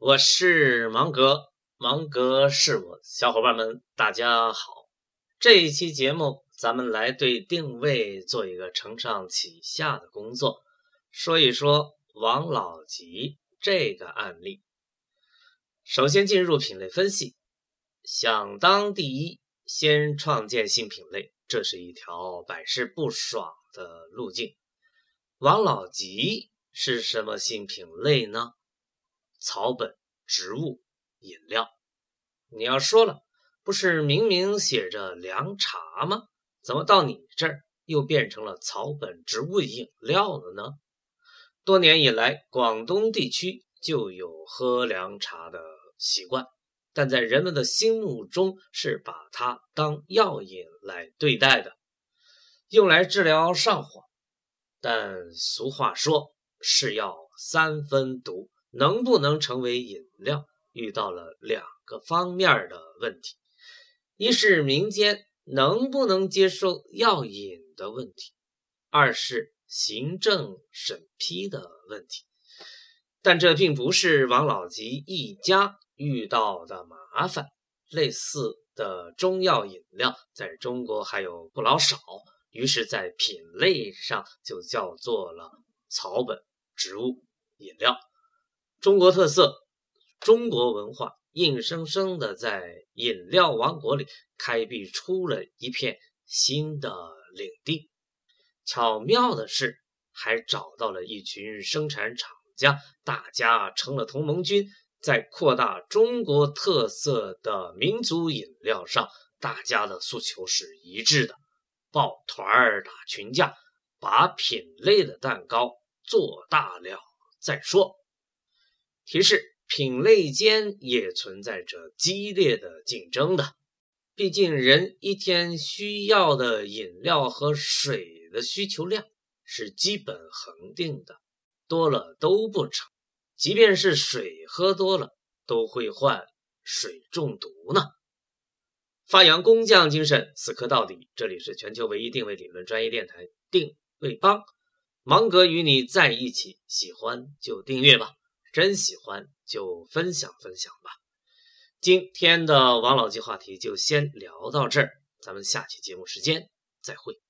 我是芒格，芒格是我，小伙伴们大家好。这一期节目，咱们来对定位做一个承上启下的工作，说一说王老吉这个案例。首先进入品类分析，想当第一，先创建新品类，这是一条百试不爽的路径。王老吉是什么新品类呢？草本植物饮料，你要说了，不是明明写着凉茶吗？怎么到你这儿又变成了草本植物饮料了呢？多年以来，广东地区就有喝凉茶的习惯，但在人们的心目中是把它当药饮来对待的，用来治疗上火。但俗话说，是药三分毒。能不能成为饮料，遇到了两个方面的问题：一是民间能不能接受药饮的问题；二是行政审批的问题。但这并不是王老吉一家遇到的麻烦，类似的中药饮料在中国还有不老少，于是，在品类上就叫做了草本植物饮料。中国特色，中国文化，硬生生的在饮料王国里开辟出了一片新的领地。巧妙的是，还找到了一群生产厂家，大家成了同盟军，在扩大中国特色的民族饮料上，大家的诉求是一致的：抱团儿打群架，把品类的蛋糕做大了再说。提示：品类间也存在着激烈的竞争的，毕竟人一天需要的饮料和水的需求量是基本恒定的，多了都不成。即便是水喝多了，都会患水中毒呢。发扬工匠精神，死磕到底。这里是全球唯一定位理论专业电台——定位帮，芒格与你在一起，喜欢就订阅吧。真喜欢就分享分享吧。今天的王老吉话题就先聊到这儿，咱们下期节目时间再会。